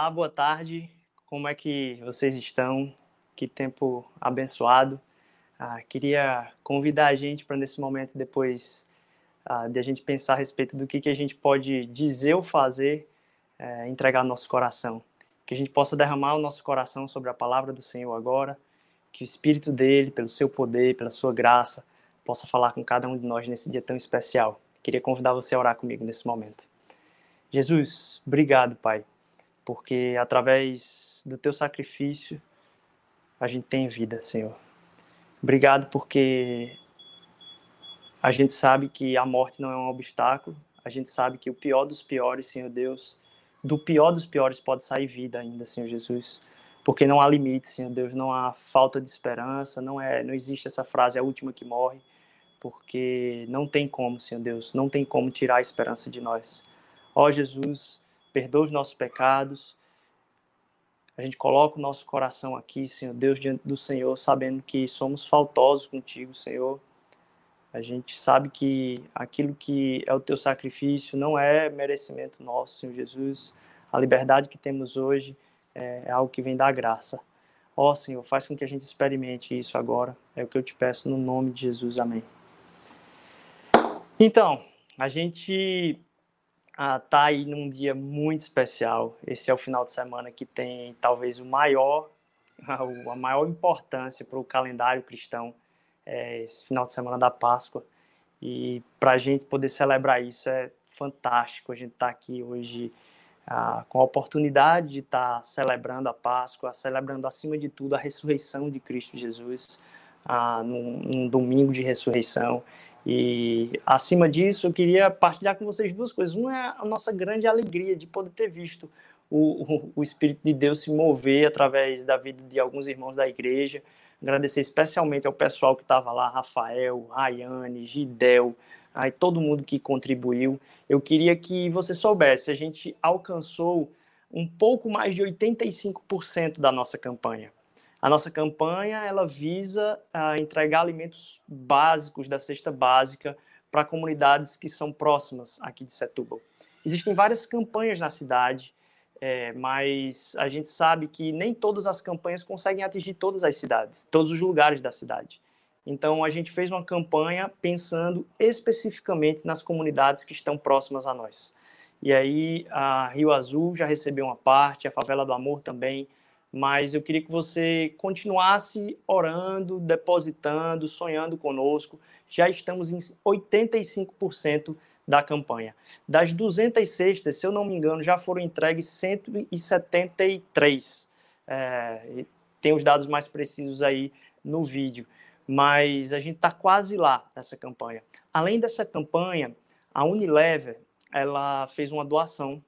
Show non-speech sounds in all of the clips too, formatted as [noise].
Olá, boa tarde. Como é que vocês estão? Que tempo abençoado. Ah, queria convidar a gente para nesse momento depois ah, de a gente pensar a respeito do que, que a gente pode dizer ou fazer, é, entregar nosso coração. Que a gente possa derramar o nosso coração sobre a palavra do Senhor agora, que o Espírito dele, pelo seu poder, pela sua graça, possa falar com cada um de nós nesse dia tão especial. Queria convidar você a orar comigo nesse momento. Jesus, obrigado, Pai, porque através do teu sacrifício a gente tem vida, Senhor. Obrigado porque a gente sabe que a morte não é um obstáculo, a gente sabe que o pior dos piores, Senhor Deus, do pior dos piores pode sair vida ainda, Senhor Jesus. Porque não há limite, Senhor Deus, não há falta de esperança, não é, não existe essa frase a última que morre, porque não tem como, Senhor Deus, não tem como tirar a esperança de nós. Ó Jesus, perdoa os nossos pecados. A gente coloca o nosso coração aqui, Senhor Deus, diante do Senhor, sabendo que somos faltosos contigo, Senhor. A gente sabe que aquilo que é o teu sacrifício não é merecimento nosso, Senhor Jesus. A liberdade que temos hoje é, é algo que vem da graça. Ó Senhor, faz com que a gente experimente isso agora. É o que eu te peço no nome de Jesus. Amém. Então, a gente ah, tá aí num dia muito especial. Esse é o final de semana que tem talvez o maior, [laughs] a maior importância para o calendário cristão, é esse final de semana da Páscoa. E para a gente poder celebrar isso é fantástico. A gente está aqui hoje ah, com a oportunidade de estar tá celebrando a Páscoa, celebrando acima de tudo a ressurreição de Cristo Jesus, ah, num, num domingo de ressurreição. E acima disso, eu queria partilhar com vocês duas coisas. Uma é a nossa grande alegria de poder ter visto o, o, Espírito de Deus se mover através da vida de alguns irmãos da igreja. Agradecer especialmente ao pessoal que estava lá, Rafael, Rayane, Gidel, aí todo mundo que contribuiu. Eu queria que você soubesse, a gente alcançou um pouco mais de 85% da nossa campanha. A nossa campanha ela visa uh, entregar alimentos básicos da cesta básica para comunidades que são próximas aqui de Setúbal. Existem várias campanhas na cidade, é, mas a gente sabe que nem todas as campanhas conseguem atingir todas as cidades, todos os lugares da cidade. Então a gente fez uma campanha pensando especificamente nas comunidades que estão próximas a nós. E aí a Rio Azul já recebeu uma parte, a Favela do Amor também, mas eu queria que você continuasse orando, depositando, sonhando conosco. Já estamos em 85% da campanha. Das 200 cestas, se eu não me engano, já foram entregues 173. É, tem os dados mais precisos aí no vídeo. Mas a gente está quase lá nessa campanha. Além dessa campanha, a Unilever ela fez uma doação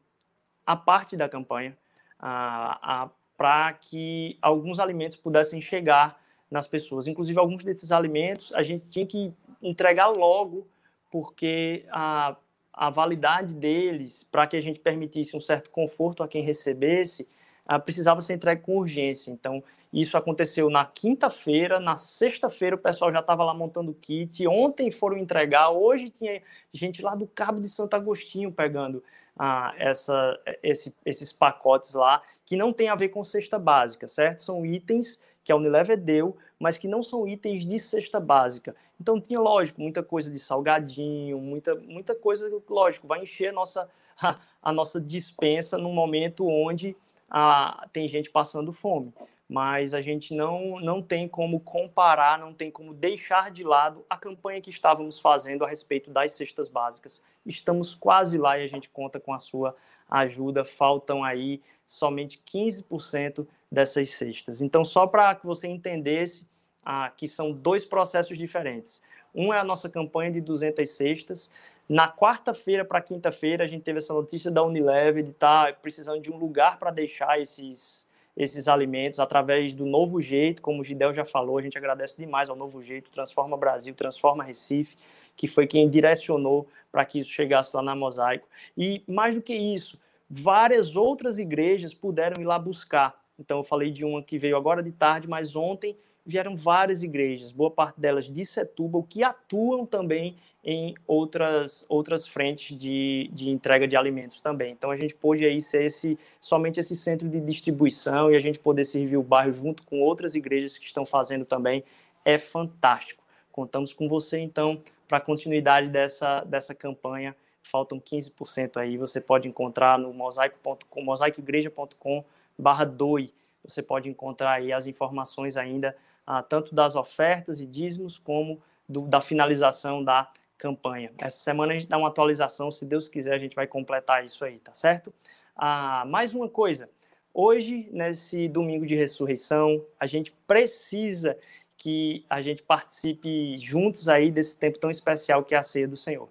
à parte da campanha, a, a para que alguns alimentos pudessem chegar nas pessoas. Inclusive, alguns desses alimentos a gente tinha que entregar logo, porque a, a validade deles, para que a gente permitisse um certo conforto a quem recebesse, a, precisava ser entregue com urgência. Então, isso aconteceu na quinta-feira, na sexta-feira o pessoal já estava lá montando o kit, ontem foram entregar, hoje tinha gente lá do Cabo de Santo Agostinho pegando ah, essa, esse, esses pacotes lá, que não tem a ver com cesta básica, certo? São itens que a Unilever deu, mas que não são itens de cesta básica. Então tinha, lógico, muita coisa de salgadinho, muita, muita coisa, lógico, vai encher a nossa, [laughs] a, a nossa dispensa num momento onde ah, tem gente passando fome mas a gente não, não tem como comparar, não tem como deixar de lado a campanha que estávamos fazendo a respeito das cestas básicas. Estamos quase lá e a gente conta com a sua ajuda. Faltam aí somente 15% dessas cestas. Então, só para que você entendesse ah, que são dois processos diferentes. Um é a nossa campanha de 200 cestas. Na quarta-feira para quinta-feira, a gente teve essa notícia da Unilever de estar tá precisando de um lugar para deixar esses esses alimentos através do Novo Jeito, como o Gidel já falou, a gente agradece demais ao Novo Jeito, Transforma Brasil, Transforma Recife, que foi quem direcionou para que isso chegasse lá na Mosaico. E mais do que isso, várias outras igrejas puderam ir lá buscar. Então eu falei de uma que veio agora de tarde, mas ontem vieram várias igrejas, boa parte delas de Setúbal, que atuam também em outras, outras frentes de, de entrega de alimentos também. Então a gente pôde aí ser esse, somente esse centro de distribuição e a gente poder servir o bairro junto com outras igrejas que estão fazendo também é fantástico. Contamos com você então para a continuidade dessa, dessa campanha. Faltam 15% aí, você pode encontrar no mosaico.com, mosaicoigreja.com barra doi. Você pode encontrar aí as informações ainda, ah, tanto das ofertas e dízimos, como do, da finalização da campanha. Essa semana a gente dá uma atualização, se Deus quiser, a gente vai completar isso aí, tá certo? Ah, mais uma coisa. Hoje, nesse domingo de ressurreição, a gente precisa que a gente participe juntos aí desse tempo tão especial que é a ceia do Senhor.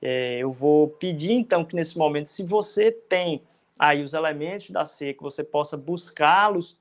É, eu vou pedir então que nesse momento, se você tem aí os elementos da ceia, que você possa buscá-los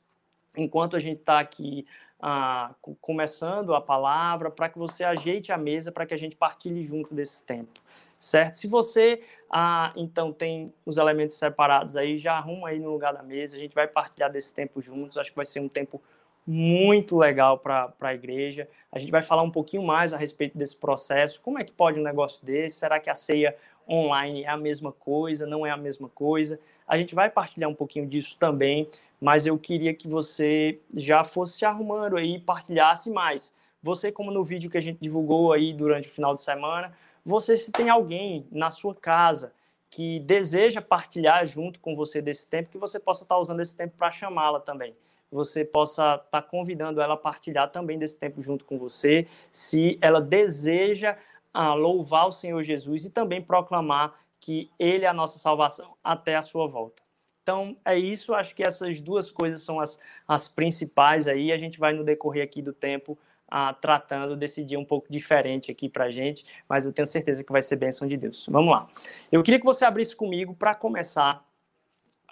enquanto a gente está aqui ah, começando a palavra, para que você ajeite a mesa, para que a gente partilhe junto desse tempo, certo? Se você, ah, então, tem os elementos separados aí, já arruma aí no lugar da mesa, a gente vai partilhar desse tempo juntos, acho que vai ser um tempo muito legal para a igreja. A gente vai falar um pouquinho mais a respeito desse processo, como é que pode um negócio desse, será que a ceia online é a mesma coisa, não é a mesma coisa? A gente vai partilhar um pouquinho disso também, mas eu queria que você já fosse se arrumando aí partilhasse mais. Você, como no vídeo que a gente divulgou aí durante o final de semana, você se tem alguém na sua casa que deseja partilhar junto com você desse tempo, que você possa estar usando esse tempo para chamá-la também. Você possa estar convidando ela a partilhar também desse tempo junto com você, se ela deseja ah, louvar o Senhor Jesus e também proclamar que Ele é a nossa salvação até a sua volta. Então, é isso. Acho que essas duas coisas são as, as principais aí. A gente vai, no decorrer aqui do tempo, ah, tratando desse dia um pouco diferente aqui para gente, mas eu tenho certeza que vai ser bênção de Deus. Vamos lá. Eu queria que você abrisse comigo para começar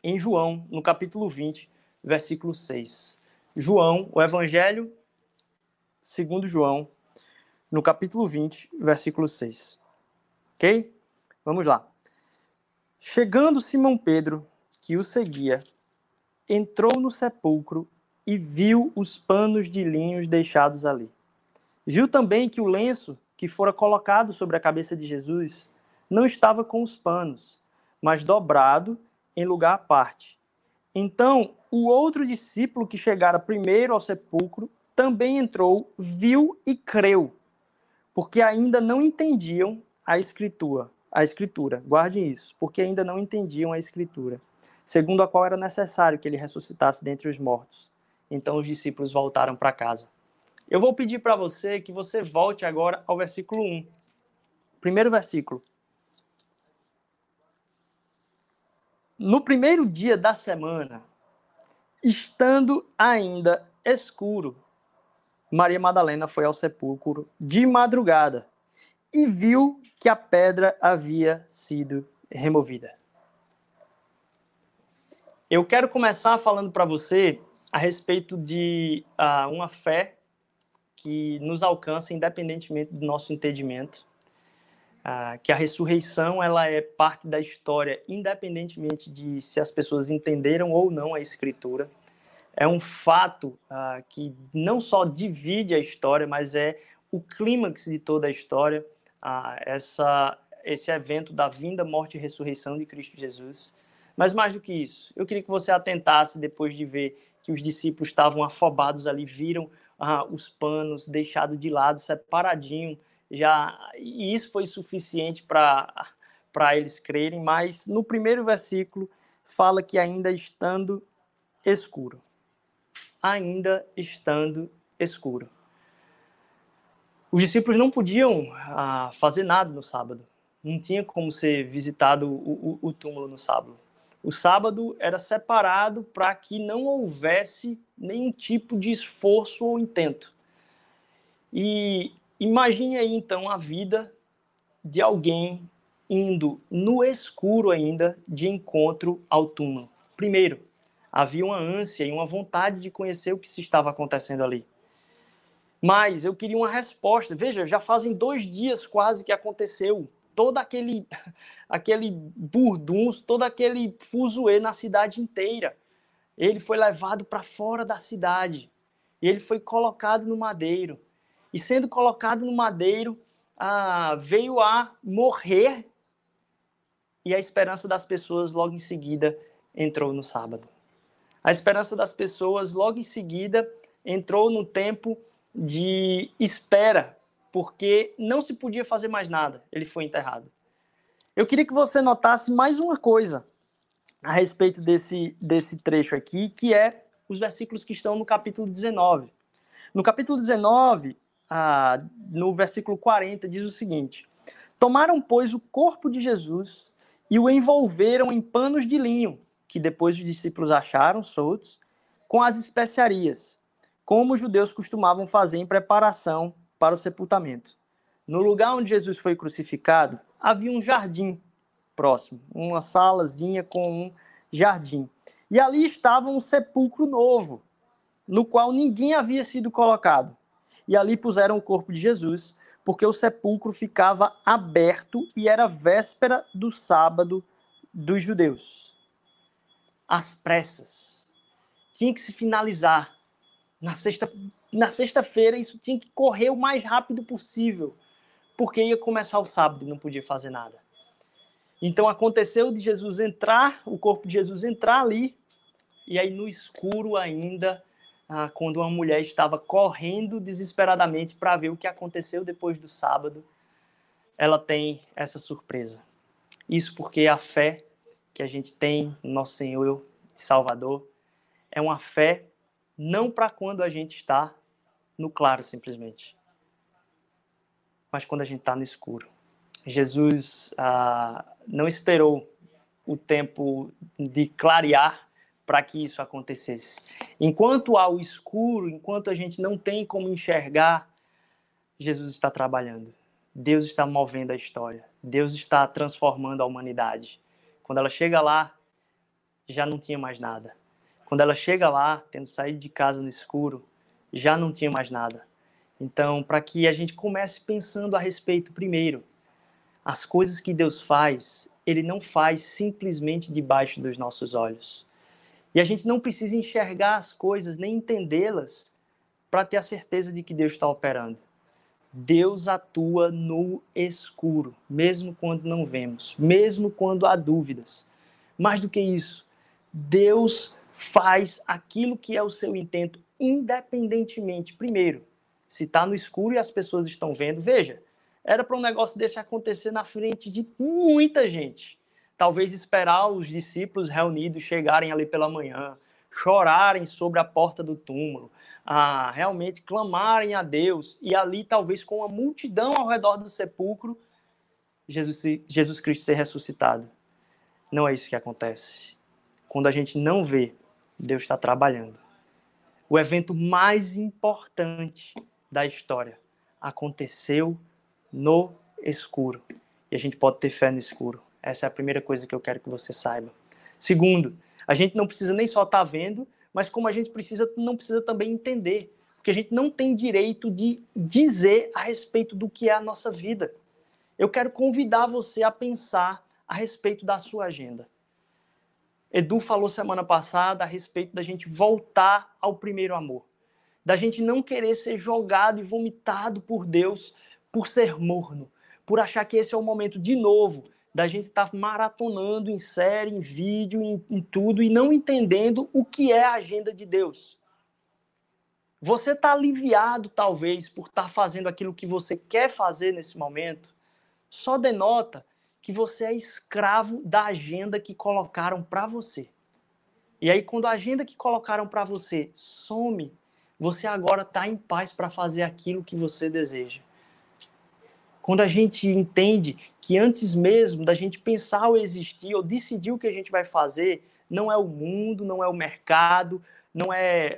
em João, no capítulo 20, versículo 6. João, o Evangelho segundo João, no capítulo 20, versículo 6. Ok? Vamos lá. Chegando Simão Pedro que o seguia, entrou no sepulcro e viu os panos de linhos deixados ali. Viu também que o lenço que fora colocado sobre a cabeça de Jesus não estava com os panos, mas dobrado em lugar à parte. Então, o outro discípulo que chegara primeiro ao sepulcro também entrou, viu e creu, porque ainda não entendiam a escritura. A escritura, guardem isso, porque ainda não entendiam a escritura segundo a qual era necessário que ele ressuscitasse dentre os mortos. Então os discípulos voltaram para casa. Eu vou pedir para você que você volte agora ao versículo 1. Primeiro versículo. No primeiro dia da semana, estando ainda escuro, Maria Madalena foi ao sepulcro de madrugada e viu que a pedra havia sido removida. Eu quero começar falando para você a respeito de uh, uma fé que nos alcança independentemente do nosso entendimento, uh, que a ressurreição ela é parte da história, independentemente de se as pessoas entenderam ou não a escritura. É um fato uh, que não só divide a história, mas é o clímax de toda a história, essa, esse evento da vinda, morte e ressurreição de Cristo Jesus. Mas mais do que isso, eu queria que você atentasse depois de ver que os discípulos estavam afobados ali, viram ah, os panos deixados de lado, separadinho, já e isso foi suficiente para para eles crerem, mas no primeiro versículo fala que ainda estando escuro. Ainda estando escuro. Os discípulos não podiam ah, fazer nada no sábado. Não tinha como ser visitado o, o, o túmulo no sábado. O sábado era separado para que não houvesse nenhum tipo de esforço ou intento. E imagine aí então a vida de alguém indo no escuro ainda de encontro ao túmulo. Primeiro, havia uma ânsia e uma vontade de conhecer o que se estava acontecendo ali. Mas eu queria uma resposta. Veja, já fazem dois dias quase que aconteceu todo aquele, aquele burdunço, todo aquele fuzuê na cidade inteira. Ele foi levado para fora da cidade. Ele foi colocado no madeiro. E sendo colocado no madeiro, ah, veio a morrer e a esperança das pessoas logo em seguida entrou no sábado. A esperança das pessoas logo em seguida entrou no tempo de espera, porque não se podia fazer mais nada. Ele foi enterrado. Eu queria que você notasse mais uma coisa a respeito desse, desse trecho aqui, que é os versículos que estão no capítulo 19. No capítulo 19, ah, no versículo 40, diz o seguinte: Tomaram, pois, o corpo de Jesus e o envolveram em panos de linho, que depois os discípulos acharam soltos, com as especiarias, como os judeus costumavam fazer em preparação para o sepultamento. No lugar onde Jesus foi crucificado, havia um jardim próximo, uma salazinha com um jardim. E ali estava um sepulcro novo, no qual ninguém havia sido colocado. E ali puseram o corpo de Jesus, porque o sepulcro ficava aberto e era véspera do sábado dos judeus. Às pressas. Tinha que se finalizar. Na sexta na sexta-feira isso tinha que correr o mais rápido possível, porque ia começar o sábado e não podia fazer nada. Então aconteceu de Jesus entrar, o corpo de Jesus entrar ali, e aí no escuro ainda, ah, quando uma mulher estava correndo desesperadamente para ver o que aconteceu depois do sábado, ela tem essa surpresa. Isso porque a fé que a gente tem no nosso Senhor e Salvador é uma fé não para quando a gente está no claro simplesmente, mas quando a gente está no escuro. Jesus ah, não esperou o tempo de clarear para que isso acontecesse. Enquanto há o escuro, enquanto a gente não tem como enxergar, Jesus está trabalhando. Deus está movendo a história. Deus está transformando a humanidade. Quando ela chega lá, já não tinha mais nada. Quando ela chega lá, tendo saído de casa no escuro, já não tinha mais nada. Então, para que a gente comece pensando a respeito primeiro, as coisas que Deus faz, Ele não faz simplesmente debaixo dos nossos olhos. E a gente não precisa enxergar as coisas, nem entendê-las, para ter a certeza de que Deus está operando. Deus atua no escuro, mesmo quando não vemos, mesmo quando há dúvidas. Mais do que isso, Deus faz aquilo que é o seu intento, independentemente, primeiro, se está no escuro e as pessoas estão vendo. Veja, era para um negócio desse acontecer na frente de muita gente talvez esperar os discípulos reunidos chegarem ali pela manhã, chorarem sobre a porta do túmulo, a realmente clamarem a Deus e ali talvez com uma multidão ao redor do sepulcro, Jesus, Jesus Cristo ser ressuscitado. Não é isso que acontece. Quando a gente não vê, Deus está trabalhando. O evento mais importante da história aconteceu no escuro. E a gente pode ter fé no escuro. Essa é a primeira coisa que eu quero que você saiba. Segundo, a gente não precisa nem só estar tá vendo, mas como a gente precisa, não precisa também entender, porque a gente não tem direito de dizer a respeito do que é a nossa vida. Eu quero convidar você a pensar a respeito da sua agenda. Edu falou semana passada a respeito da gente voltar ao primeiro amor, da gente não querer ser jogado e vomitado por Deus por ser morno, por achar que esse é o momento de novo da gente estar tá maratonando em série, em vídeo, em, em tudo e não entendendo o que é a agenda de Deus. Você está aliviado, talvez, por estar tá fazendo aquilo que você quer fazer nesse momento, só denota que você é escravo da agenda que colocaram para você. E aí, quando a agenda que colocaram para você some, você agora está em paz para fazer aquilo que você deseja. Quando a gente entende que antes mesmo da gente pensar ou existir ou decidir o que a gente vai fazer, não é o mundo, não é o mercado, não é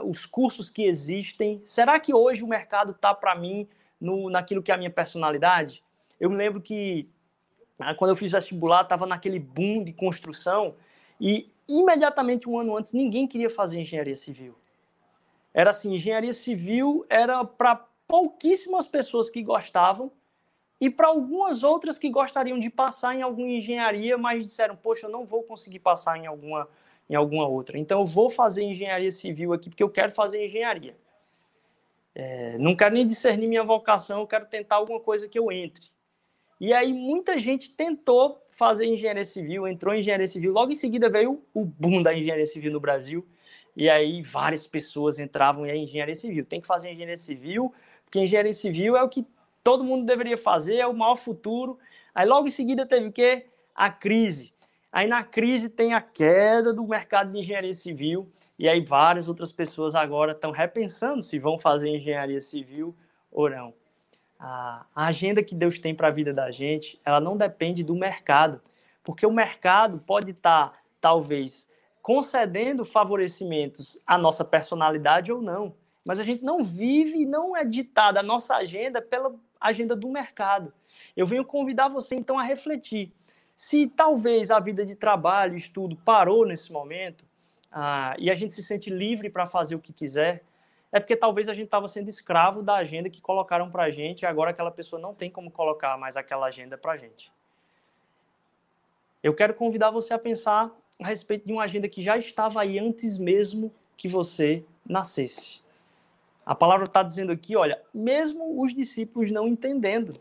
uh, os cursos que existem. Será que hoje o mercado está para mim no, naquilo que é a minha personalidade? Eu me lembro que quando eu fiz vestibular, estava naquele boom de construção e imediatamente um ano antes ninguém queria fazer engenharia civil. Era assim, engenharia civil era para pouquíssimas pessoas que gostavam e para algumas outras que gostariam de passar em alguma engenharia, mas disseram, poxa, eu não vou conseguir passar em alguma, em alguma outra. Então eu vou fazer engenharia civil aqui porque eu quero fazer engenharia. É, não quero nem discernir minha vocação, eu quero tentar alguma coisa que eu entre. E aí muita gente tentou fazer engenharia civil, entrou em engenharia civil, logo em seguida veio o boom da engenharia civil no Brasil, e aí várias pessoas entravam em engenharia civil. Tem que fazer engenharia civil, porque engenharia civil é o que todo mundo deveria fazer, é o maior futuro. Aí logo em seguida teve o quê? A crise. Aí na crise tem a queda do mercado de engenharia civil, e aí várias outras pessoas agora estão repensando se vão fazer engenharia civil ou não. A, agenda que Deus tem para a vida da gente, ela não depende do mercado, porque o mercado pode estar, tá, talvez, concedendo favorecimentos à nossa personalidade ou não, mas a gente não vive e não é ditada a nossa agenda pela agenda do mercado. Eu venho convidar você então a refletir. Se talvez a vida de trabalho, estudo parou nesse momento ah, e a gente se sente livre para fazer o que quiser, é porque talvez a gente estava sendo escravo da agenda que colocaram para a gente e agora aquela pessoa não tem como colocar mais aquela agenda para a gente. Eu quero convidar você a pensar a respeito de uma agenda que já estava aí antes mesmo que você nascesse. A palavra está dizendo aqui, olha, mesmo os discípulos não entendendo,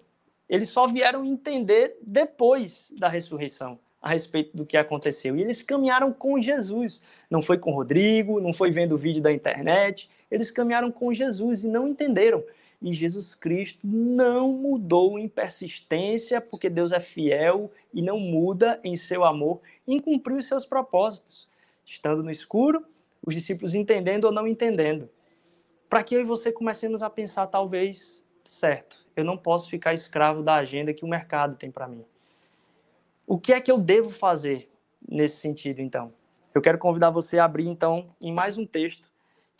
eles só vieram entender depois da ressurreição a respeito do que aconteceu. E eles caminharam com Jesus. Não foi com Rodrigo, não foi vendo o vídeo da internet. Eles caminharam com Jesus e não entenderam. E Jesus Cristo não mudou em persistência, porque Deus é fiel e não muda em seu amor, em cumprir os seus propósitos. Estando no escuro, os discípulos entendendo ou não entendendo. Para que eu e você comecemos a pensar, talvez, certo, eu não posso ficar escravo da agenda que o mercado tem para mim. O que é que eu devo fazer nesse sentido, então? Eu quero convidar você a abrir, então, em mais um texto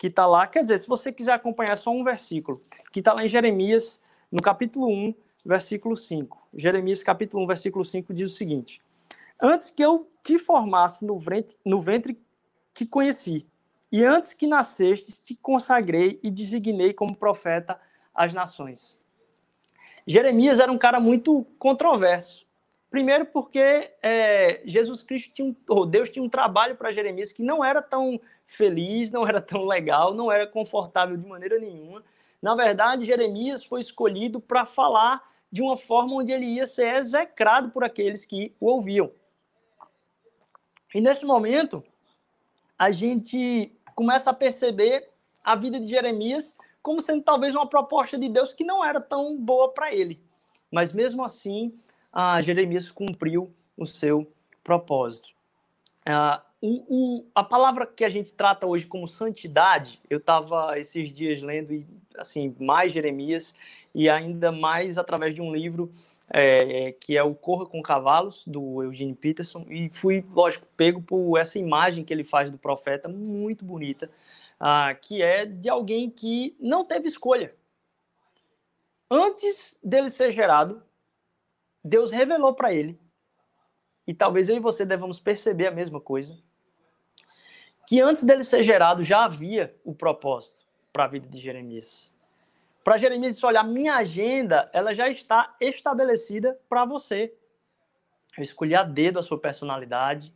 que está lá. Quer dizer, se você quiser acompanhar só um versículo, que está lá em Jeremias, no capítulo 1, versículo 5. Jeremias, capítulo 1, versículo 5, diz o seguinte: Antes que eu te formasse no ventre, no ventre que conheci, e antes que nascestes, te consagrei e designei como profeta às nações. Jeremias era um cara muito controverso. Primeiro porque é, Jesus Cristo tinha um, Deus tinha um trabalho para Jeremias que não era tão feliz, não era tão legal, não era confortável de maneira nenhuma. Na verdade, Jeremias foi escolhido para falar de uma forma onde ele ia ser execrado por aqueles que o ouviam. E nesse momento, a gente começa a perceber a vida de Jeremias como sendo talvez uma proposta de Deus que não era tão boa para ele. Mas mesmo assim, Jeremias cumpriu o seu propósito. Uh, o, o, a palavra que a gente trata hoje como santidade, eu estava esses dias lendo assim mais Jeremias e ainda mais através de um livro é, que é o Corra com Cavalos do Eugene Peterson e fui, lógico, pego por essa imagem que ele faz do profeta muito bonita ah, que é de alguém que não teve escolha. Antes dele ser gerado, Deus revelou para ele, e talvez eu e você devamos perceber a mesma coisa, que antes dele ser gerado já havia o propósito para a vida de Jeremias. Para Jeremias olha, a minha agenda, ela já está estabelecida para você. Eu escolhi a dedo a sua personalidade,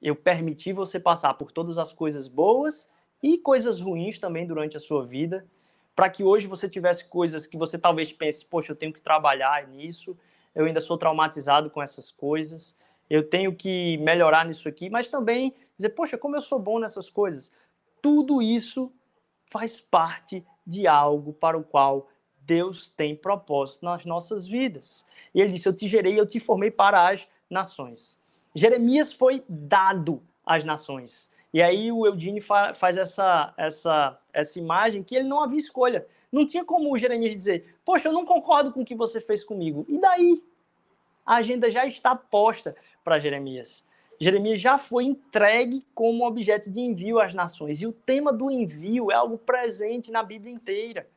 eu permiti você passar por todas as coisas boas e coisas ruins também durante a sua vida, para que hoje você tivesse coisas que você talvez pense, poxa, eu tenho que trabalhar nisso, eu ainda sou traumatizado com essas coisas, eu tenho que melhorar nisso aqui, mas também dizer, poxa, como eu sou bom nessas coisas. Tudo isso faz parte de algo para o qual Deus tem propósito nas nossas vidas. E ele disse: Eu te gerei, eu te formei para as nações. Jeremias foi dado às nações. E aí o Eudine fa faz essa, essa, essa imagem que ele não havia escolha. Não tinha como o Jeremias dizer, poxa, eu não concordo com o que você fez comigo. E daí? A agenda já está posta para Jeremias. Jeremias já foi entregue como objeto de envio às nações. E o tema do envio é algo presente na Bíblia inteira.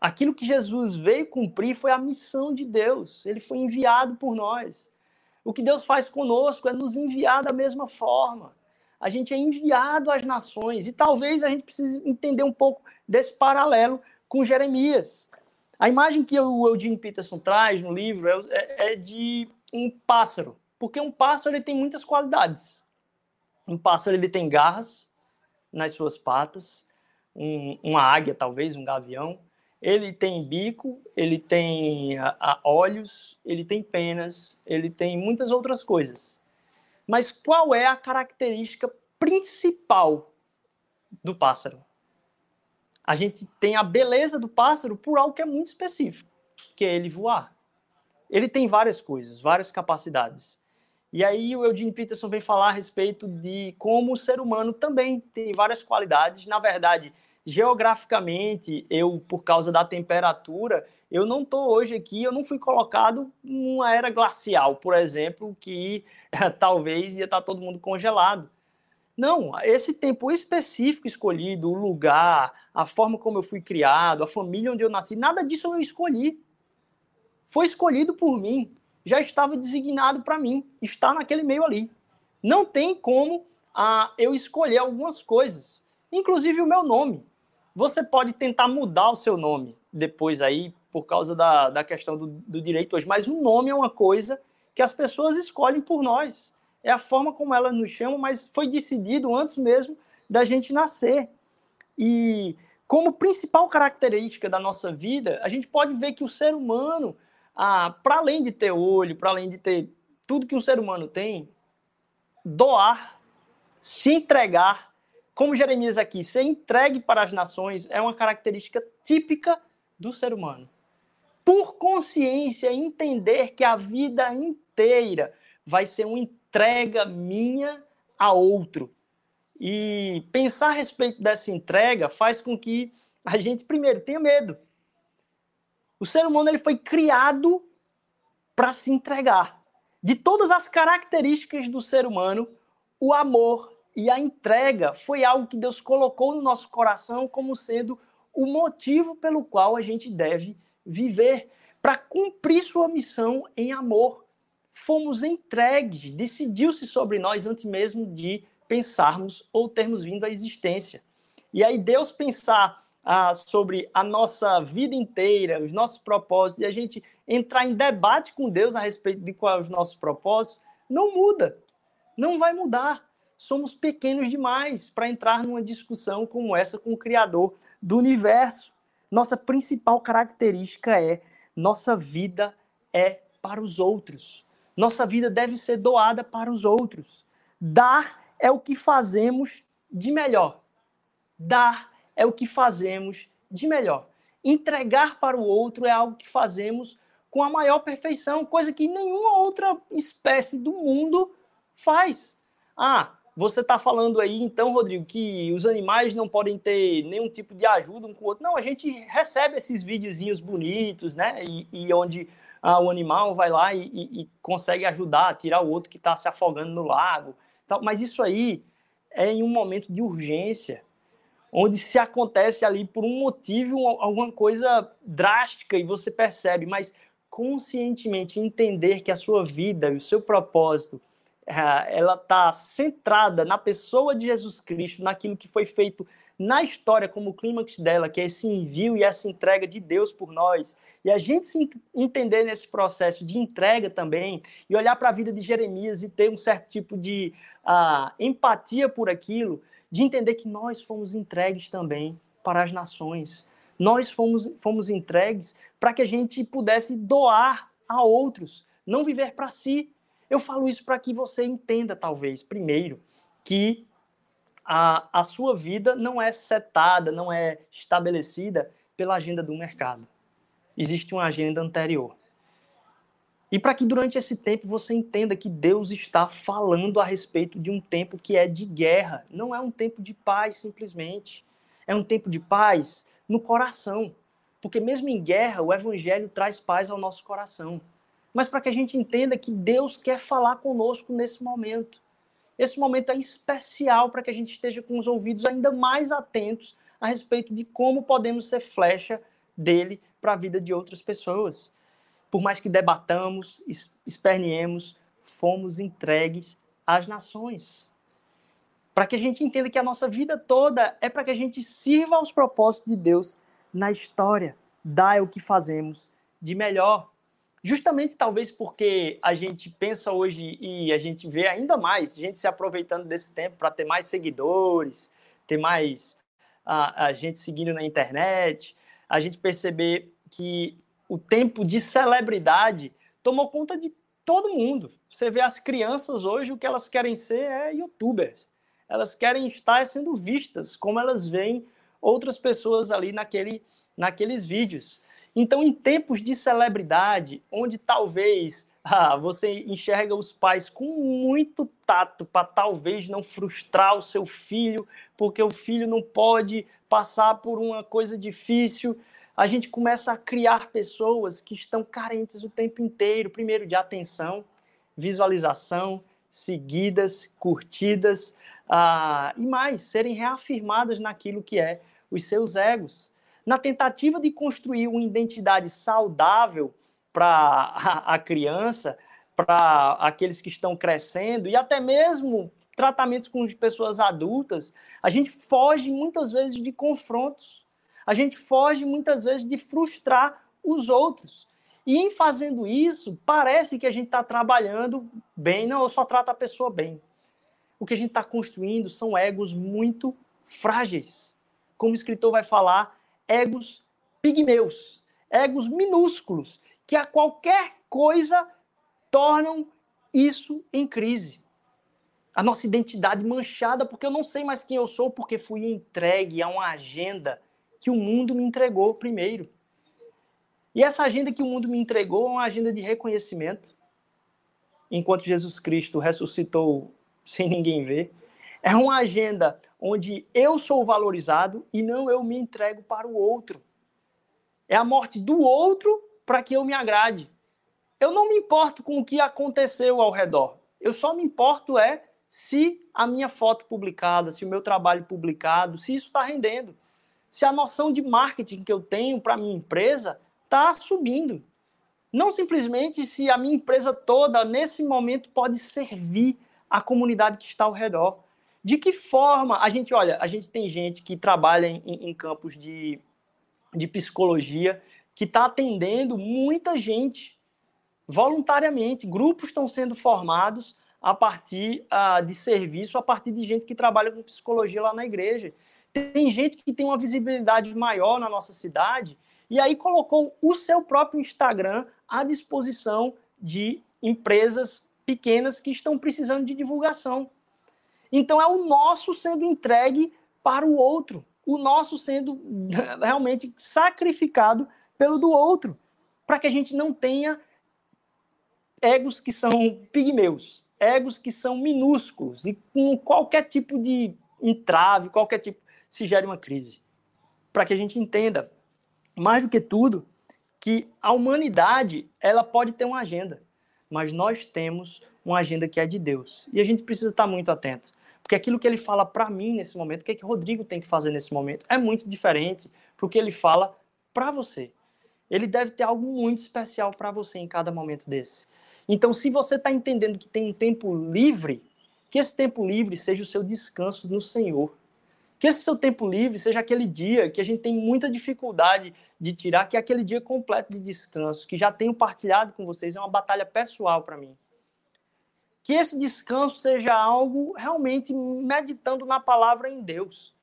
Aquilo que Jesus veio cumprir foi a missão de Deus. Ele foi enviado por nós. O que Deus faz conosco é nos enviar da mesma forma a gente é enviado às nações. E talvez a gente precise entender um pouco desse paralelo com Jeremias. A imagem que o Eugene Peterson traz no livro é, é, é de um pássaro, porque um pássaro ele tem muitas qualidades. Um pássaro ele tem garras nas suas patas, um, uma águia, talvez, um gavião. Ele tem bico, ele tem a, a, olhos, ele tem penas, ele tem muitas outras coisas. Mas qual é a característica principal do pássaro? A gente tem a beleza do pássaro por algo que é muito específico, que é ele voar. Ele tem várias coisas, várias capacidades. E aí o Eugene Peterson vem falar a respeito de como o ser humano também tem várias qualidades. Na verdade, geograficamente, eu, por causa da temperatura, eu não estou hoje aqui, eu não fui colocado numa era glacial, por exemplo, que [laughs] talvez ia estar tá todo mundo congelado. Não, esse tempo específico escolhido, o lugar, a forma como eu fui criado, a família onde eu nasci, nada disso eu escolhi. Foi escolhido por mim, já estava designado para mim, está naquele meio ali. Não tem como ah, eu escolher algumas coisas, inclusive o meu nome. Você pode tentar mudar o seu nome depois aí, por causa da, da questão do, do direito hoje, mas o nome é uma coisa que as pessoas escolhem por nós é a forma como elas nos chamam, mas foi decidido antes mesmo da gente nascer. E como principal característica da nossa vida, a gente pode ver que o ser humano, ah, para além de ter olho, para além de ter tudo que um ser humano tem, doar, se entregar, como Jeremias aqui, ser entregue para as nações é uma característica típica do ser humano. Por consciência, entender que a vida inteira vai ser um entrega minha a outro. E pensar a respeito dessa entrega faz com que a gente, primeiro, tenha medo. O ser humano ele foi criado para se entregar. De todas as características do ser humano, o amor e a entrega foi algo que Deus colocou no nosso coração como sendo o motivo pelo qual a gente deve viver, para cumprir sua missão em amor fomos entregues, decidiu-se sobre nós antes mesmo de pensarmos ou termos vindo à existência. E aí Deus pensar ah, sobre a nossa vida inteira, os nossos propósitos, e a gente entrar em debate com Deus a respeito de quais os nossos propósitos, não muda, não vai mudar. Somos pequenos demais para entrar numa discussão como essa com o Criador do universo. Nossa principal característica é nossa vida é para os outros. Nossa vida deve ser doada para os outros. Dar é o que fazemos de melhor. Dar é o que fazemos de melhor. Entregar para o outro é algo que fazemos com a maior perfeição, coisa que nenhuma outra espécie do mundo faz. Ah, você está falando aí, então, Rodrigo, que os animais não podem ter nenhum tipo de ajuda um com o outro. Não, a gente recebe esses videozinhos bonitos, né? E, e onde ah, o animal vai lá e, e, e consegue ajudar a tirar o outro que está se afogando no lago. Tal. Mas isso aí é em um momento de urgência, onde se acontece ali por um motivo, alguma coisa drástica e você percebe, mas conscientemente entender que a sua vida e o seu propósito ah, ela está centrada na pessoa de Jesus Cristo, naquilo que foi feito na história como o clímax dela, que é esse envio e essa entrega de Deus por nós, e a gente se entender nesse processo de entrega também, e olhar para a vida de Jeremias e ter um certo tipo de uh, empatia por aquilo, de entender que nós fomos entregues também para as nações. Nós fomos, fomos entregues para que a gente pudesse doar a outros, não viver para si. Eu falo isso para que você entenda, talvez, primeiro, que a, a sua vida não é setada, não é estabelecida pela agenda do mercado. Existe uma agenda anterior. E para que durante esse tempo você entenda que Deus está falando a respeito de um tempo que é de guerra, não é um tempo de paz simplesmente. É um tempo de paz no coração. Porque mesmo em guerra, o evangelho traz paz ao nosso coração. Mas para que a gente entenda que Deus quer falar conosco nesse momento. Esse momento é especial para que a gente esteja com os ouvidos ainda mais atentos a respeito de como podemos ser flecha dele para a vida de outras pessoas. Por mais que debatamos, esperneemos, fomos entregues às nações. Para que a gente entenda que a nossa vida toda é para que a gente sirva aos propósitos de Deus na história. Dá é o que fazemos de melhor justamente talvez porque a gente pensa hoje e a gente vê ainda mais gente se aproveitando desse tempo para ter mais seguidores, ter mais a, a gente seguindo na internet, a gente perceber que o tempo de celebridade tomou conta de todo mundo. Você vê as crianças hoje, o que elas querem ser é youtubers. Elas querem estar sendo vistas como elas veem outras pessoas ali naquele, naqueles vídeos. Então, em tempos de celebridade, onde talvez [laughs] ah, você enxerga os pais com muito tato para talvez não frustrar o seu filho, porque o filho não pode passar por uma coisa difícil, a gente começa a criar pessoas que estão carentes o tempo inteiro, primeiro de atenção, visualização, seguidas, curtidas, ah, e mais, serem reafirmadas naquilo que é os seus egos. Na tentativa de construir uma identidade saudável para a criança, para aqueles que estão crescendo, e até mesmo tratamentos com pessoas adultas, a gente foge muitas vezes de confrontos. A gente foge muitas vezes de frustrar os outros. E em fazendo isso, parece que a gente está trabalhando bem. Não, eu só trato a pessoa bem. O que a gente está construindo são egos muito frágeis. Como o escritor vai falar, egos pigmeus, egos minúsculos, que a qualquer coisa tornam isso em crise. A nossa identidade manchada, porque eu não sei mais quem eu sou, porque fui entregue a uma agenda que o mundo me entregou primeiro. E essa agenda que o mundo me entregou é uma agenda de reconhecimento. Enquanto Jesus Cristo ressuscitou sem ninguém ver. É uma agenda onde eu sou valorizado e não eu me entrego para o outro. É a morte do outro para que eu me agrade. Eu não me importo com o que aconteceu ao redor. Eu só me importo é se a minha foto publicada, se o meu trabalho publicado, se isso está rendendo. Se a noção de marketing que eu tenho para minha empresa está subindo. Não simplesmente se a minha empresa toda, nesse momento, pode servir a comunidade que está ao redor. De que forma a gente, olha, a gente tem gente que trabalha em, em campos de, de psicologia, que está atendendo muita gente voluntariamente. Grupos estão sendo formados a partir uh, de serviço, a partir de gente que trabalha com psicologia lá na igreja. Tem gente que tem uma visibilidade maior na nossa cidade e aí colocou o seu próprio Instagram à disposição de empresas pequenas que estão precisando de divulgação. Então é o nosso sendo entregue para o outro, o nosso sendo [laughs] realmente sacrificado pelo do outro, para que a gente não tenha egos que são pigmeus, egos que são minúsculos e com qualquer tipo de entrave, qualquer tipo se gere uma crise. Para que a gente entenda mais do que tudo, que a humanidade ela pode ter uma agenda, mas nós temos uma agenda que é de Deus. E a gente precisa estar muito atento. Porque aquilo que ele fala para mim nesse momento, o que, é que o Rodrigo tem que fazer nesse momento, é muito diferente do que ele fala para você. Ele deve ter algo muito especial para você em cada momento desse. Então, se você está entendendo que tem um tempo livre, que esse tempo livre seja o seu descanso no Senhor. Que esse seu tempo livre seja aquele dia que a gente tem muita dificuldade de tirar, que é aquele dia completo de descanso, que já tenho partilhado com vocês, é uma batalha pessoal para mim. Que esse descanso seja algo realmente meditando na palavra em Deus.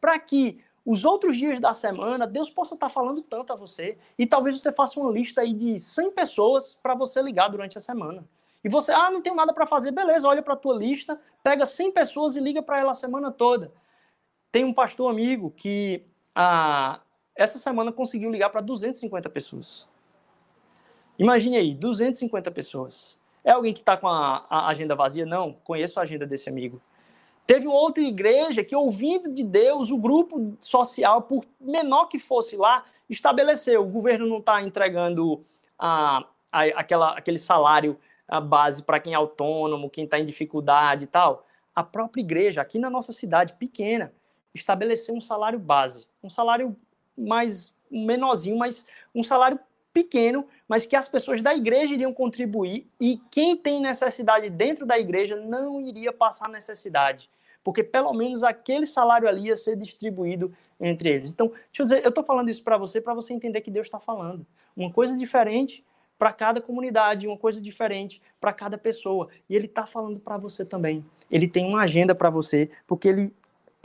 Para que os outros dias da semana Deus possa estar falando tanto a você. E talvez você faça uma lista aí de 100 pessoas para você ligar durante a semana. E você, ah, não tenho nada para fazer, beleza, olha para a tua lista, pega 100 pessoas e liga para ela a semana toda. Tem um pastor amigo que ah, essa semana conseguiu ligar para 250 pessoas. Imagine aí, 250 pessoas. É alguém que está com a, a, agenda vazia? Não, conheço a agenda desse amigo. Teve uma outra igreja que, ouvindo de Deus, o grupo social, por menor que fosse lá, estabeleceu. O governo não está entregando a, a, aquela, aquele salário a base para quem é autônomo, quem está em dificuldade e tal. A própria igreja, aqui na nossa cidade pequena, estabelecer um salário base, um salário mais menorzinho, mas um salário pequeno, mas que as pessoas da igreja iriam contribuir e quem tem necessidade dentro da igreja não iria passar necessidade, porque pelo menos aquele salário ali ia ser distribuído entre eles. Então, deixa eu dizer, eu estou falando isso para você, para você entender que Deus está falando. Uma coisa diferente para cada comunidade, uma coisa diferente para cada pessoa. E Ele está falando para você também. Ele tem uma agenda para você, porque Ele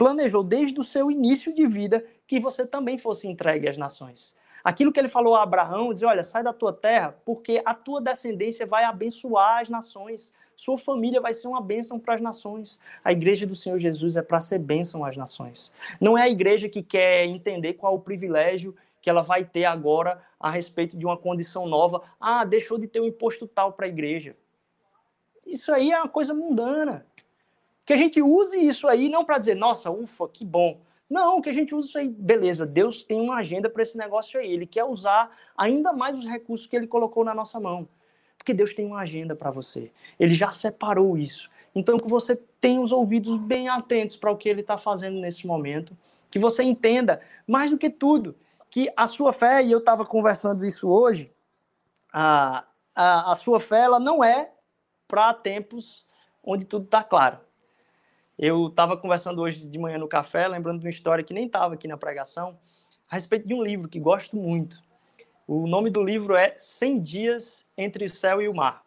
planejou desde o seu início de vida que você também fosse entregue às nações. Aquilo que ele falou a Abraão, diz: Olha, sai da tua terra, porque a tua descendência vai abençoar as nações. Sua família vai ser uma bênção para as nações. A igreja do Senhor Jesus é para ser bênção às nações. Não é a igreja que quer entender qual o privilégio que ela vai ter agora a respeito de uma condição nova. Ah, deixou de ter um imposto tal para a igreja. Isso aí é uma coisa mundana. Que a gente use isso aí não para dizer, nossa, ufa, que bom. Não, que a gente use isso aí, beleza, Deus tem uma agenda para esse negócio aí. Ele quer usar ainda mais os recursos que ele colocou na nossa mão. Porque Deus tem uma agenda para você. Ele já separou isso. Então, que você tenha os ouvidos bem atentos para o que ele está fazendo nesse momento. Que você entenda, mais do que tudo, que a sua fé, e eu estava conversando isso hoje, a, a, a sua fé ela não é para tempos onde tudo está claro. Eu estava conversando hoje de manhã no café, lembrando de uma história que nem estava aqui na pregação, a respeito de um livro que gosto muito. O nome do livro é 100 Dias entre o Céu e o Mar.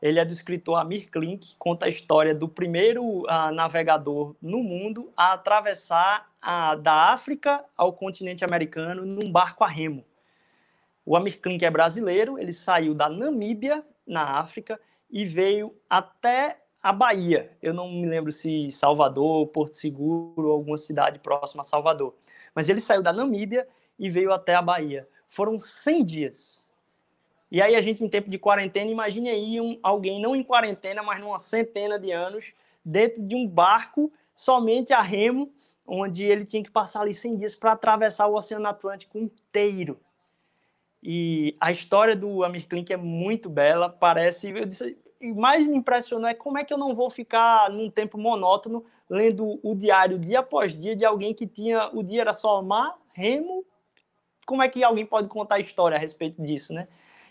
Ele é do escritor Amir Klink, conta a história do primeiro uh, navegador no mundo a atravessar uh, da África ao continente americano num barco a remo. O Amir Klink é brasileiro, ele saiu da Namíbia, na África, e veio até a Bahia. Eu não me lembro se Salvador, Porto Seguro, alguma cidade próxima a Salvador. Mas ele saiu da Namíbia e veio até a Bahia. Foram 100 dias. E aí a gente, em tempo de quarentena, imagine aí um, alguém não em quarentena, mas numa centena de anos, dentro de um barco, somente a remo, onde ele tinha que passar ali 100 dias para atravessar o Oceano Atlântico inteiro. E a história do Amir Klink é muito bela, parece... Eu disse, mais me impressionou é como é que eu não vou ficar num tempo monótono lendo o diário dia após dia de alguém que tinha o dia era só mar, remo. Como é que alguém pode contar história a respeito disso, né?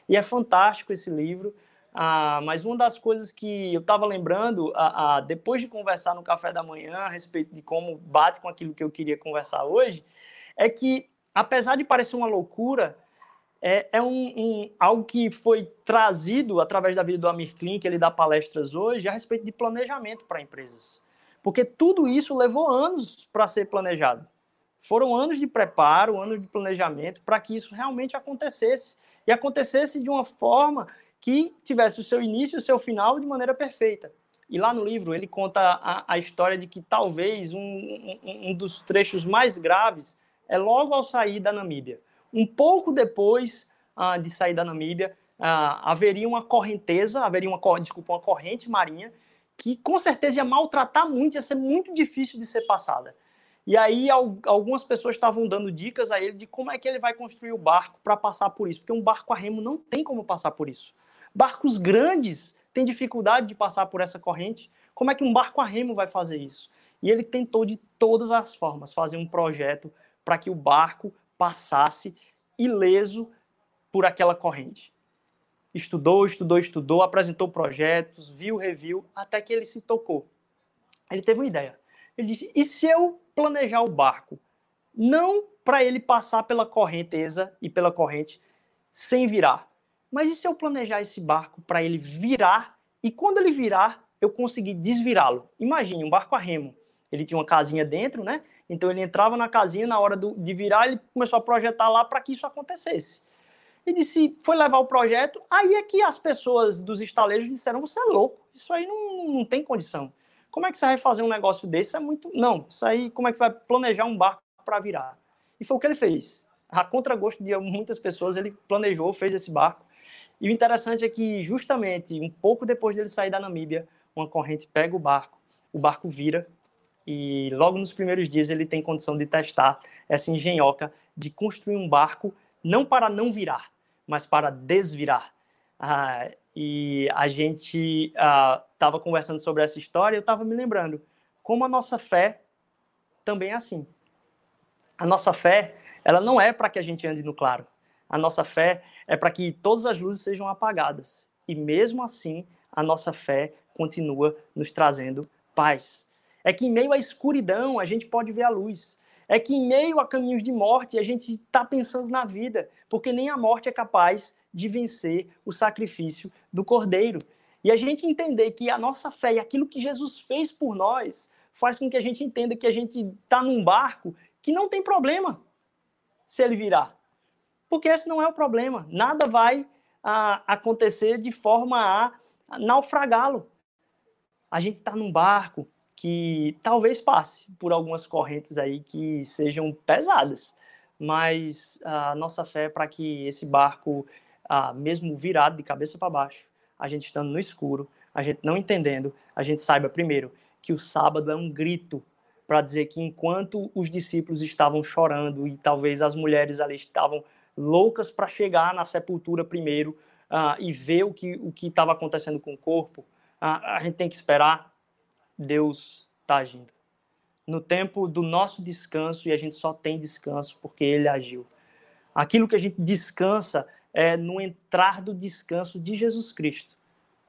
E é fantástico esse livro. Ah, mas uma das coisas que eu estava lembrando, ah, ah, depois de conversar no café da manhã a respeito de como bate com aquilo que eu queria conversar hoje, é que, apesar de parecer uma loucura, é, é um, um, algo que foi trazido através da vida do Amir Klink, ele dá palestras hoje, a respeito de planejamento para empresas. Porque tudo isso levou anos para ser planejado. Foram anos de preparo, anos de planejamento para que isso realmente acontecesse. E acontecesse de uma forma que tivesse o seu início e o seu final de maneira perfeita. E lá no livro ele conta a, a história de que talvez um, um, um dos trechos mais graves é logo ao sair da Namíbia um pouco depois ah, de sair da Namíbia, ah, haveria uma correnteza, haveria uma, desculpa, uma corrente marinha que com certeza ia maltratar muito, ia ser muito difícil de ser passada. E aí algumas pessoas estavam dando dicas a ele de como é que ele vai construir o barco para passar por isso, porque um barco a remo não tem como passar por isso. Barcos grandes têm dificuldade de passar por essa corrente. Como é que um barco a remo vai fazer isso? E ele tentou de todas as formas fazer um projeto para que o barco passasse ileso por aquela corrente. Estudou, estudou, estudou, apresentou projetos, viu, reviu, até que ele se tocou. Ele teve uma ideia. Ele disse: e se eu planejar o barco não para ele passar pela correnteza e pela corrente sem virar, mas e se eu planejar esse barco para ele virar e quando ele virar eu conseguir desvirá-lo? Imagine um barco a remo. Ele tinha uma casinha dentro, né? Então ele entrava na casinha, na hora do, de virar, ele começou a projetar lá para que isso acontecesse. E disse, foi levar o projeto, aí é que as pessoas dos estaleiros disseram, você é louco, isso aí não, não tem condição. Como é que você vai fazer um negócio desse? É muito. Não, isso aí, como é que você vai planejar um barco para virar? E foi o que ele fez. A contragosto de muitas pessoas, ele planejou, fez esse barco. E o interessante é que, justamente, um pouco depois dele sair da Namíbia, uma corrente pega o barco, o barco vira e logo nos primeiros dias ele tem condição de testar essa engenhoca de construir um barco não para não virar, mas para desvirar. Ah, e a gente estava ah, conversando sobre essa história e eu estava me lembrando como a nossa fé também é assim. A nossa fé, ela não é para que a gente ande no claro. A nossa fé é para que todas as luzes sejam apagadas. E mesmo assim, a nossa fé continua nos trazendo paz. É que em meio à escuridão a gente pode ver a luz. É que em meio a caminhos de morte a gente está pensando na vida, porque nem a morte é capaz de vencer o sacrifício do Cordeiro. E a gente entender que a nossa fé e aquilo que Jesus fez por nós faz com que a gente entenda que a gente está num barco que não tem problema se ele virar. Porque esse não é o problema. Nada vai a, ah, acontecer de forma a naufragá-lo. A gente está num barco que talvez passe por algumas correntes aí que sejam pesadas, mas a nossa fé é para que esse barco, mesmo virado de cabeça para baixo, a gente estando no escuro, a gente não entendendo, a gente saiba primeiro que o sábado é um grito para dizer que enquanto os discípulos estavam chorando e talvez as mulheres ali estavam loucas para chegar na sepultura primeiro uh, e ver o que o que estava acontecendo com o corpo, uh, a gente tem que esperar Deus está agindo. No tempo do nosso descanso, e a gente só tem descanso porque Ele agiu. Aquilo que a gente descansa é no entrar do descanso de Jesus Cristo,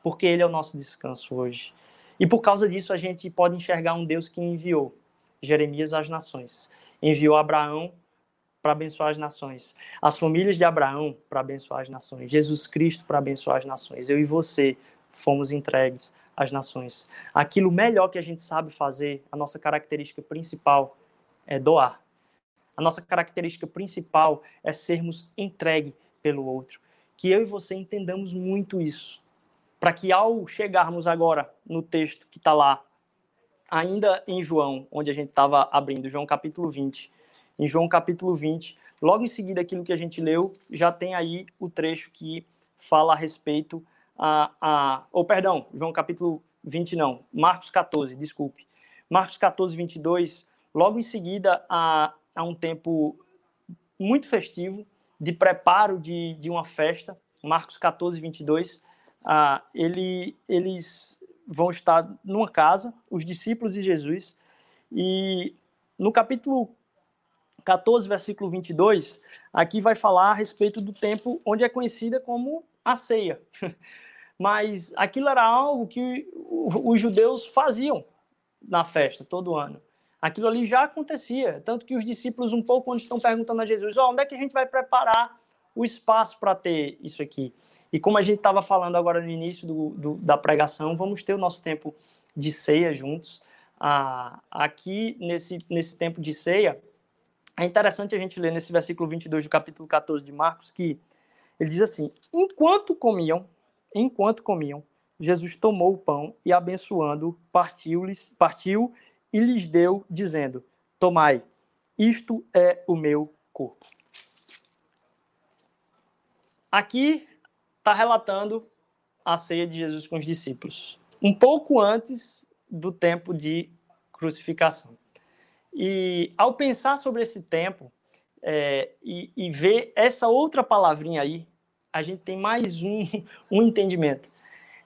porque Ele é o nosso descanso hoje. E por causa disso, a gente pode enxergar um Deus que enviou Jeremias às nações, enviou Abraão para abençoar as nações, as famílias de Abraão para abençoar as nações, Jesus Cristo para abençoar as nações. Eu e você fomos entregues às nações. Aquilo melhor que a gente sabe fazer, a nossa característica principal é doar. A nossa característica principal é sermos entregue pelo outro. Que eu e você entendamos muito isso. Para que ao chegarmos agora no texto que está lá, ainda em João, onde a gente estava abrindo, João capítulo 20, em João capítulo 20, logo em seguida aquilo que a gente leu, já tem aí o trecho que fala a respeito a, a ou perdão, João capítulo 20 não, Marcos 14, desculpe. Marcos 14, 22, logo em seguida a, a um tempo muito festivo, de preparo de, de uma festa, Marcos 14, 22, ah, ele, eles vão estar numa casa, os discípulos de Jesus, e no capítulo 14, versículo 22, aqui vai falar a respeito do tempo onde é conhecida como a ceia. [laughs] mas aquilo era algo que os judeus faziam na festa todo ano. Aquilo ali já acontecia, tanto que os discípulos um pouco quando estão perguntando a Jesus, oh, onde é que a gente vai preparar o espaço para ter isso aqui? E como a gente estava falando agora no início do, do, da pregação, vamos ter o nosso tempo de ceia juntos. Ah, aqui, nesse, nesse tempo de ceia, é interessante a gente ler nesse versículo 22 do capítulo 14 de Marcos, que ele diz assim, enquanto comiam, enquanto comiam, Jesus tomou o pão e, abençoando, partiu-lhes, partiu e lhes deu, dizendo: Tomai, isto é o meu corpo. Aqui está relatando a ceia de Jesus com os discípulos, um pouco antes do tempo de crucificação. E ao pensar sobre esse tempo é, e, e ver essa outra palavrinha aí, a gente tem mais um, [laughs] um entendimento.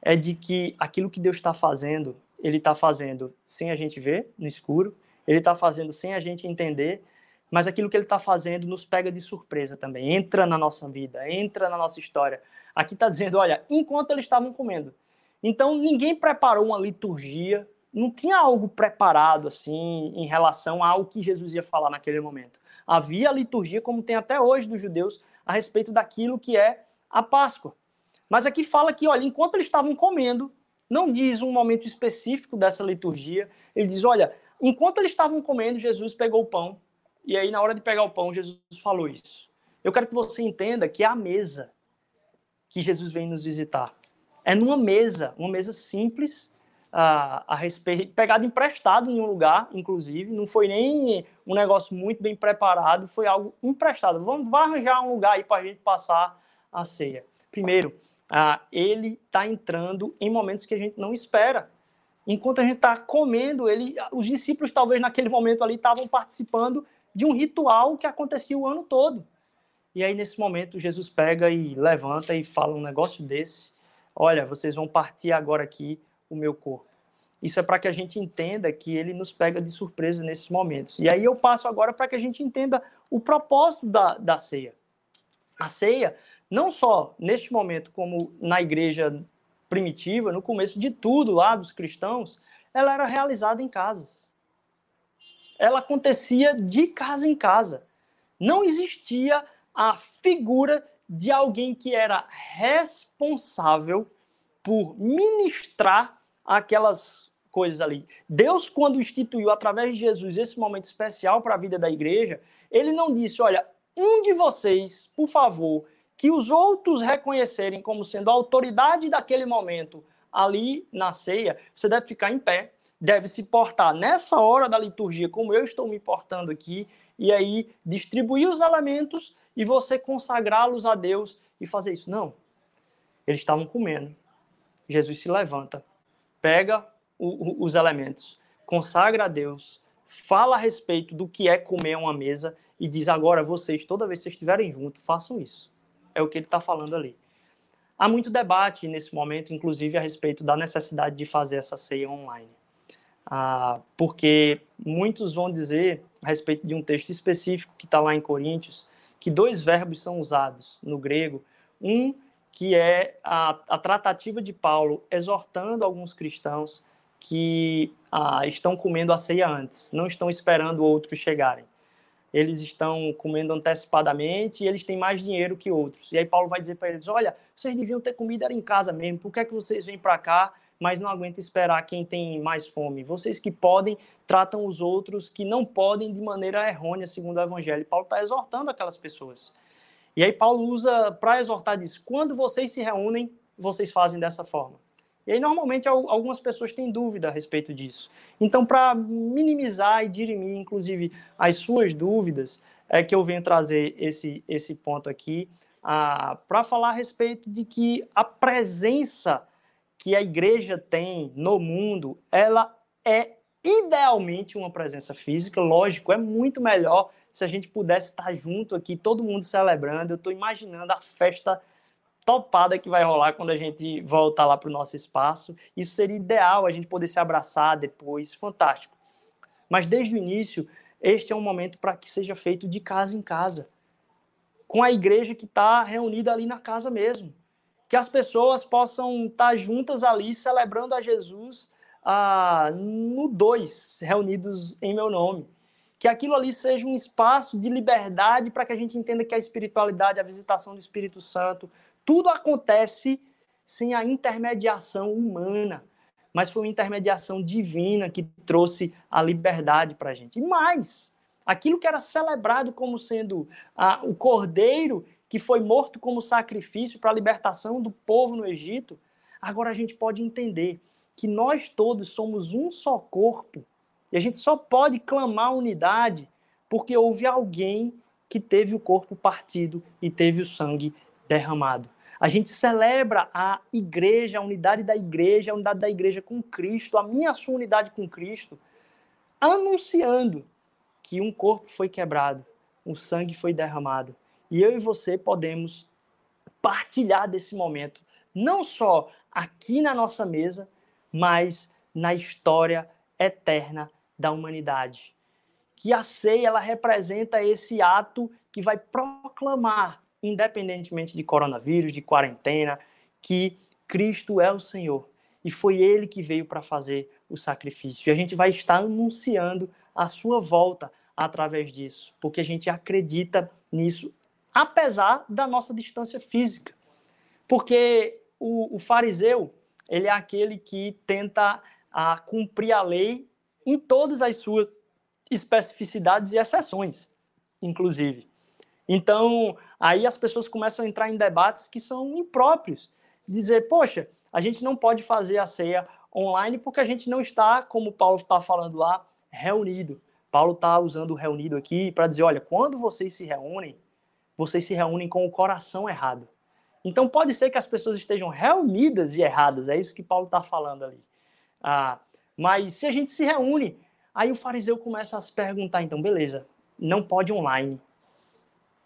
É de que aquilo que Deus está fazendo, Ele está fazendo sem a gente ver, no escuro, Ele está fazendo sem a gente entender, mas aquilo que Ele está fazendo nos pega de surpresa também, entra na nossa vida, entra na nossa história. Aqui está dizendo, olha, enquanto eles estavam comendo. Então ninguém preparou uma liturgia, não tinha algo preparado assim em relação ao que Jesus ia falar naquele momento. Havia a liturgia, como tem até hoje dos judeus, a respeito daquilo que é a Páscoa. Mas aqui fala que, olha, enquanto eles estavam comendo, não diz um momento específico dessa liturgia, ele diz, olha, enquanto eles estavam comendo, Jesus pegou o pão, e aí na hora de pegar o pão, Jesus falou isso. Eu quero que você entenda que é a mesa que Jesus vem nos visitar. É numa mesa, uma mesa simples, a, a respeito, pegado emprestado em um lugar, inclusive, não foi nem um negócio muito bem preparado, foi algo emprestado. Vamos arranjar um lugar aí para a gente passar a ceia? Primeiro, ah, ele está entrando em momentos que a gente não espera. Enquanto a gente está comendo, ele, os discípulos talvez naquele momento ali estavam participando de um ritual que acontecia o ano todo. E aí nesse momento Jesus pega e levanta e fala um negócio desse. Olha, vocês vão partir agora aqui o meu corpo. Isso é para que a gente entenda que ele nos pega de surpresa nesses momentos. E aí eu passo agora para que a gente entenda o propósito da, da ceia. A ceia não só neste momento, como na igreja primitiva, no começo de tudo lá dos cristãos, ela era realizada em casas. Ela acontecia de casa em casa. Não existia a figura de alguém que era responsável por ministrar aquelas coisas ali. Deus, quando instituiu através de Jesus esse momento especial para a vida da igreja, ele não disse: olha, um de vocês, por favor, que os outros reconhecerem como sendo a autoridade daquele momento ali na ceia, você deve ficar em pé, deve se portar nessa hora da liturgia, como eu estou me portando aqui, e aí distribuir os elementos e você consagrá-los a Deus e fazer isso. Não. Eles estavam comendo. Jesus se levanta, pega o, o, os elementos, consagra a Deus, fala a respeito do que é comer uma mesa e diz: agora vocês, toda vez que vocês estiverem juntos, façam isso. É o que ele está falando ali. Há muito debate nesse momento, inclusive a respeito da necessidade de fazer essa ceia online. Ah, porque muitos vão dizer, a respeito de um texto específico que está lá em Coríntios, que dois verbos são usados no grego. Um que é a, a tratativa de Paulo exortando alguns cristãos que ah, estão comendo a ceia antes, não estão esperando outros chegarem. Eles estão comendo antecipadamente e eles têm mais dinheiro que outros. E aí Paulo vai dizer para eles: olha, vocês deviam ter comida em casa mesmo, por que, é que vocês vêm para cá, mas não aguentam esperar quem tem mais fome? Vocês que podem, tratam os outros que não podem de maneira errônea, segundo o Evangelho. Paulo está exortando aquelas pessoas. E aí Paulo usa para exortar diz: quando vocês se reúnem, vocês fazem dessa forma. E aí, normalmente, algumas pessoas têm dúvida a respeito disso. Então, para minimizar e dirimir, inclusive, as suas dúvidas, é que eu venho trazer esse, esse ponto aqui, para falar a respeito de que a presença que a igreja tem no mundo, ela é idealmente uma presença física, lógico, é muito melhor se a gente pudesse estar junto aqui, todo mundo celebrando. Eu estou imaginando a festa topada que vai rolar quando a gente voltar lá para o nosso espaço. Isso seria ideal, a gente poder se abraçar depois, fantástico. Mas desde o início, este é um momento para que seja feito de casa em casa, com a igreja que está reunida ali na casa mesmo. Que as pessoas possam estar juntas ali celebrando a Jesus ah, no dois, reunidos em meu nome. Que aquilo ali seja um espaço de liberdade para que a gente entenda que a espiritualidade, a visitação do Espírito Santo, tudo acontece sem a intermediação humana, mas foi uma intermediação divina que trouxe a liberdade para a gente. E mais, aquilo que era celebrado como sendo ah, o cordeiro que foi morto como sacrifício para a libertação do povo no Egito, agora a gente pode entender que nós todos somos um só corpo e a gente só pode clamar unidade porque houve alguém que teve o corpo partido e teve o sangue derramado. A gente celebra a igreja, a unidade da igreja, a unidade da igreja com Cristo, a minha a sua unidade com Cristo, anunciando que um corpo foi quebrado, um sangue foi derramado. E eu e você podemos partilhar desse momento, não só aqui na nossa mesa, mas na história eterna da humanidade. Que a ceia ela representa esse ato que vai proclamar independentemente de coronavírus, de quarentena, que Cristo é o Senhor e foi ele que veio para fazer o sacrifício. E a gente vai estar anunciando a sua volta através disso, porque a gente acredita nisso, apesar da nossa distância física. Porque o, o fariseu, ele é aquele que tenta a, cumprir a lei em todas as suas especificidades e exceções, inclusive. Então, aí as pessoas começam a entrar em debates que são impróprios. Dizer, poxa, a gente não pode fazer a ceia online porque a gente não está, como Paulo está falando lá, reunido. Paulo está usando o reunido aqui para dizer, olha, quando vocês se reúnem, vocês se reúnem com o coração errado. Então pode ser que as pessoas estejam reunidas e erradas, é isso que Paulo está falando ali. Ah, mas se a gente se reúne, aí o fariseu começa a se perguntar, então, beleza, não pode online.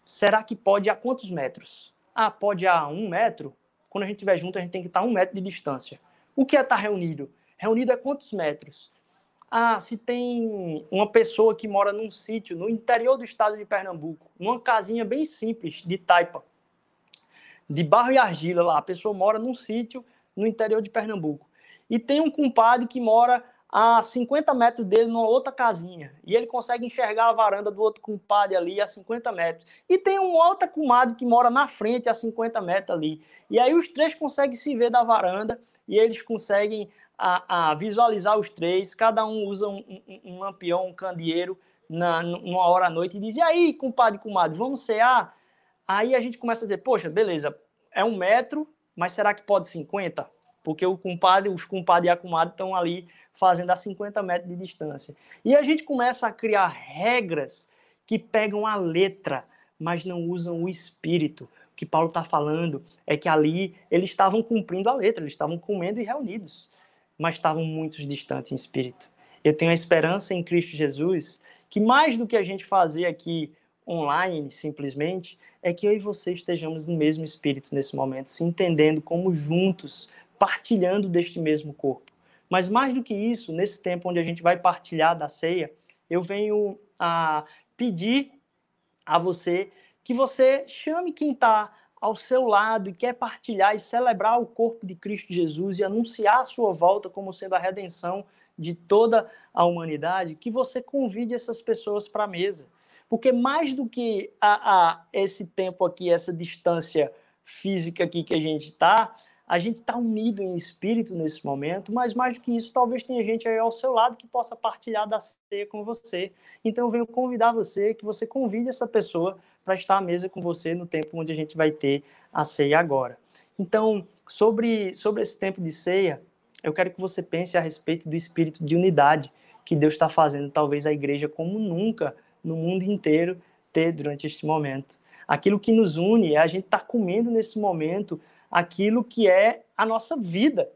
Será que pode a quantos metros? Ah, pode a um metro? Quando a gente estiver junto, a gente tem que estar a um metro de distância. O que é estar reunido? Reunido é quantos metros? Ah, se tem uma pessoa que mora num sítio no interior do estado de Pernambuco, numa casinha bem simples, de taipa, de barro e argila lá, a pessoa mora num sítio no interior de Pernambuco. E tem um compadre que mora a 50 metros dele numa outra casinha. E ele consegue enxergar a varanda do outro compadre ali a 50 metros. E tem um outro comadre que mora na frente a 50 metros ali. E aí os três conseguem se ver da varanda e eles conseguem a, a visualizar os três, cada um usa um, um, um lampião, um candeeiro na, numa hora à noite e diz: e aí, compadre comadre, vamos cear? Aí a gente começa a dizer: poxa, beleza, é um metro, mas será que pode 50? Porque o compadre, os compadres e a comadre estão ali fazendo a 50 metros de distância. E a gente começa a criar regras que pegam a letra, mas não usam o espírito. O que Paulo está falando é que ali eles estavam cumprindo a letra, eles estavam comendo e reunidos, mas estavam muito distantes em espírito. Eu tenho a esperança em Cristo Jesus que mais do que a gente fazer aqui online, simplesmente, é que eu e você estejamos no mesmo espírito nesse momento, se entendendo como juntos, partilhando deste mesmo corpo. Mas mais do que isso, nesse tempo onde a gente vai partilhar da ceia, eu venho a pedir a você que você chame quem está ao seu lado e quer partilhar e celebrar o corpo de Cristo Jesus e anunciar a sua volta como sendo a redenção de toda a humanidade, que você convide essas pessoas para a mesa. Porque mais do que a, a, esse tempo aqui, essa distância física aqui que a gente está, a gente está unido em espírito nesse momento, mas mais do que isso, talvez tenha gente aí ao seu lado que possa partilhar da ceia com você. Então eu venho convidar você, que você convide essa pessoa para estar à mesa com você no tempo onde a gente vai ter a ceia agora. Então, sobre, sobre esse tempo de ceia, eu quero que você pense a respeito do espírito de unidade que Deus está fazendo, talvez a igreja como nunca no mundo inteiro ter durante este momento. Aquilo que nos une é a gente estar tá comendo nesse momento aquilo que é a nossa vida.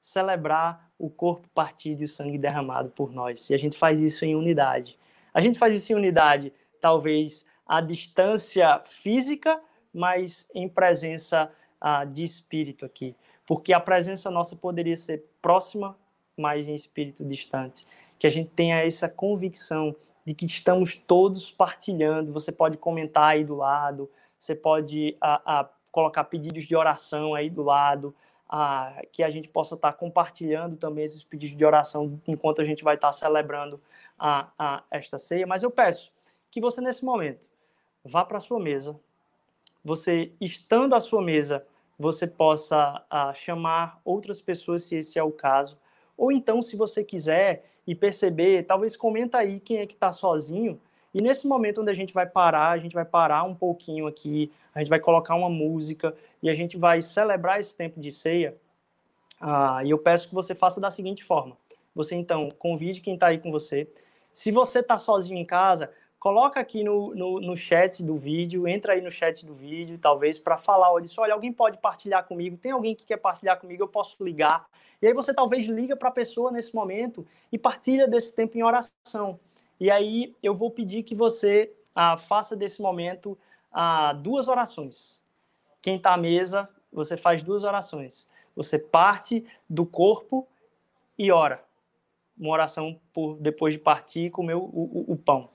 Celebrar o corpo partido e o sangue derramado por nós. E a gente faz isso em unidade. A gente faz isso em unidade, talvez à distância física, mas em presença ah, de espírito aqui porque a presença nossa poderia ser próxima, mas em espírito distante. Que a gente tenha essa convicção de que estamos todos partilhando. Você pode comentar aí do lado, você pode a, a, colocar pedidos de oração aí do lado, a, que a gente possa estar compartilhando também esses pedidos de oração enquanto a gente vai estar celebrando a, a esta ceia. Mas eu peço que você, nesse momento, vá para a sua mesa. Você, estando à sua mesa, você possa chamar outras pessoas, se esse é o caso. Ou então, se você quiser e perceber, talvez comenta aí quem é que está sozinho. E nesse momento onde a gente vai parar, a gente vai parar um pouquinho aqui, a gente vai colocar uma música e a gente vai celebrar esse tempo de ceia. Uh, e eu peço que você faça da seguinte forma. Você então convide quem está aí com você. Se você está sozinho em casa, coloca aqui no, no, no, chat do vídeo, entra aí no chat do vídeo, talvez, para falar, olha, olha, alguém pode partilhar comigo, tem alguém que quer partilhar comigo, eu posso ligar. E aí você talvez liga para a pessoa nesse momento e partilha desse tempo em oração. E aí eu vou pedir que você ah, faça desse momento ah, duas orações. Quem está à mesa, você faz duas orações. Você parte do corpo e ora. Uma oração por depois de partir comer o, o, o pão.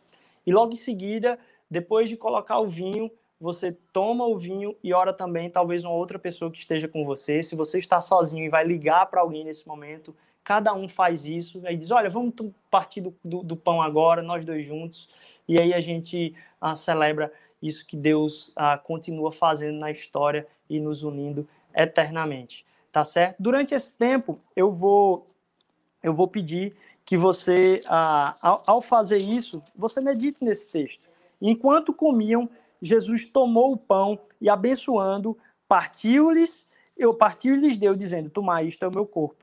E logo em seguida, depois de colocar o vinho, você toma o vinho e ora também, talvez uma outra pessoa que esteja com você. Se você está sozinho e vai ligar para alguém nesse momento, cada um faz isso. Aí diz: Olha, vamos partir do, do, do pão agora, nós dois juntos. E aí a gente ah, celebra isso que Deus ah, continua fazendo na história e nos unindo eternamente. Tá certo? Durante esse tempo, eu vou, eu vou pedir que você, ah, ao, ao fazer isso, você medite nesse texto. Enquanto comiam, Jesus tomou o pão e, abençoando, partiu-lhes, eu partiu e lhes deu, dizendo: Tomai, isto é o meu corpo.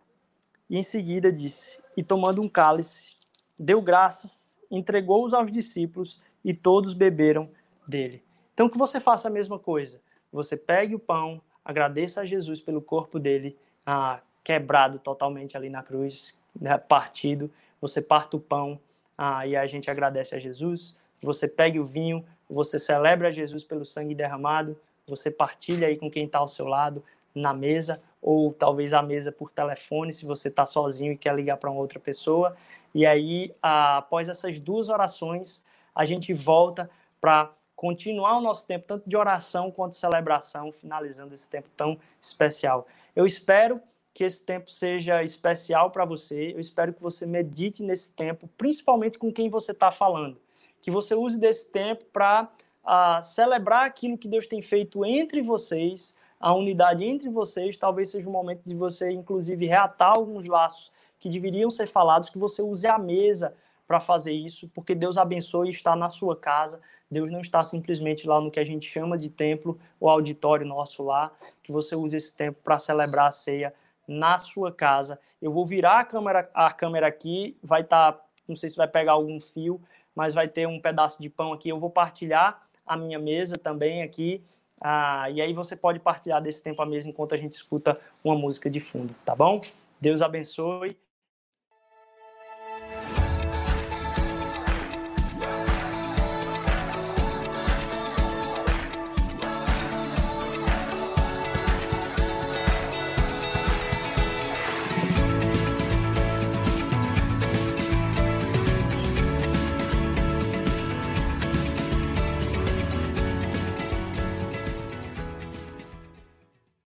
E em seguida disse: E tomando um cálice, deu graças, entregou-os aos discípulos e todos beberam dele. Então, que você faça a mesma coisa. Você pegue o pão, agradeça a Jesus pelo corpo dele, ah, quebrado totalmente ali na cruz, né, partido, você parte o pão ah, e a gente agradece a Jesus, você pegue o vinho, você celebra Jesus pelo sangue derramado, você partilha aí com quem está ao seu lado na mesa, ou talvez a mesa por telefone, se você está sozinho e quer ligar para uma outra pessoa. E aí, ah, após essas duas orações, a gente volta para continuar o nosso tempo, tanto de oração quanto de celebração, finalizando esse tempo tão especial. Eu espero que esse tempo seja especial para você. Eu espero que você medite nesse tempo, principalmente com quem você está falando. Que você use desse tempo para uh, celebrar aquilo que Deus tem feito entre vocês, a unidade entre vocês, talvez seja o momento de você, inclusive, reatar alguns laços que deveriam ser falados, que você use a mesa para fazer isso, porque Deus abençoe e está na sua casa. Deus não está simplesmente lá no que a gente chama de templo ou auditório nosso lá, que você use esse tempo para celebrar a ceia na sua casa. Eu vou virar a câmera, a câmera aqui, vai estar, tá, não sei se vai pegar algum fio, mas vai ter um pedaço de pão aqui. Eu vou partilhar a minha mesa também aqui. Ah, e aí você pode partilhar desse tempo à mesa enquanto a gente escuta uma música de fundo, tá bom? Deus abençoe